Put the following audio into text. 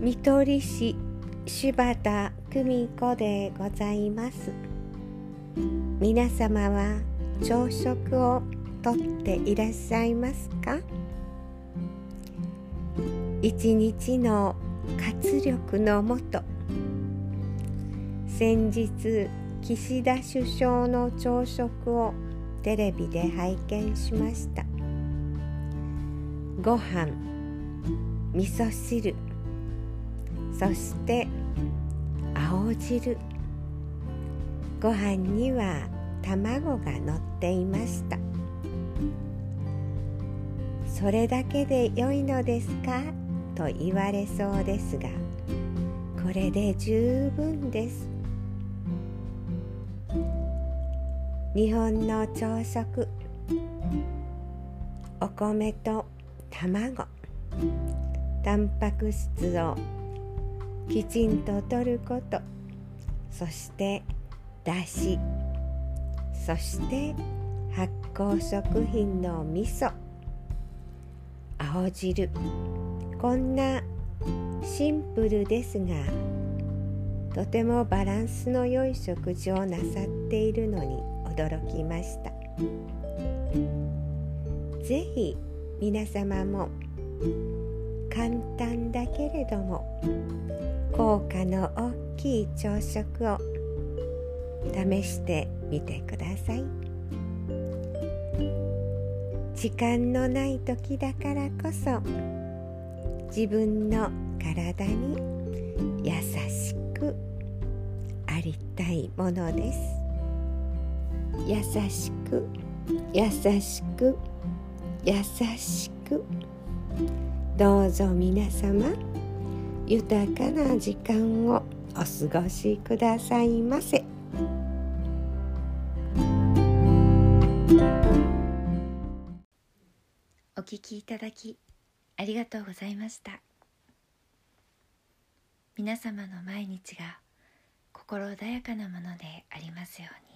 見取り師柴田久美子でございます。皆様は朝食をとっていらっしゃいますか？一日の活力のもと先日岸田首相の朝食をテレビで拝見しました。ご飯味噌汁そして青汁。ご飯には卵が乗っていました。それだけで良いのですか？と言われそうですがこれで十分です。日本の朝食。お米と卵。タンパク質をきちんととること。そしてだしそして発酵食品の味噌。青汁。こんなシンプルですがとてもバランスの良い食事をなさっているのに驚きました。是非皆様も簡単だけれども効果の大きい朝食を試してみてください。時間のない時だからこそ自分の体に優しくありたいものです。優しく優しく優しく。どうぞ皆様豊かな時間をお過ごしくださいませ。お聞きいただきありがとうございました皆様の毎日が心穏やかなものでありますように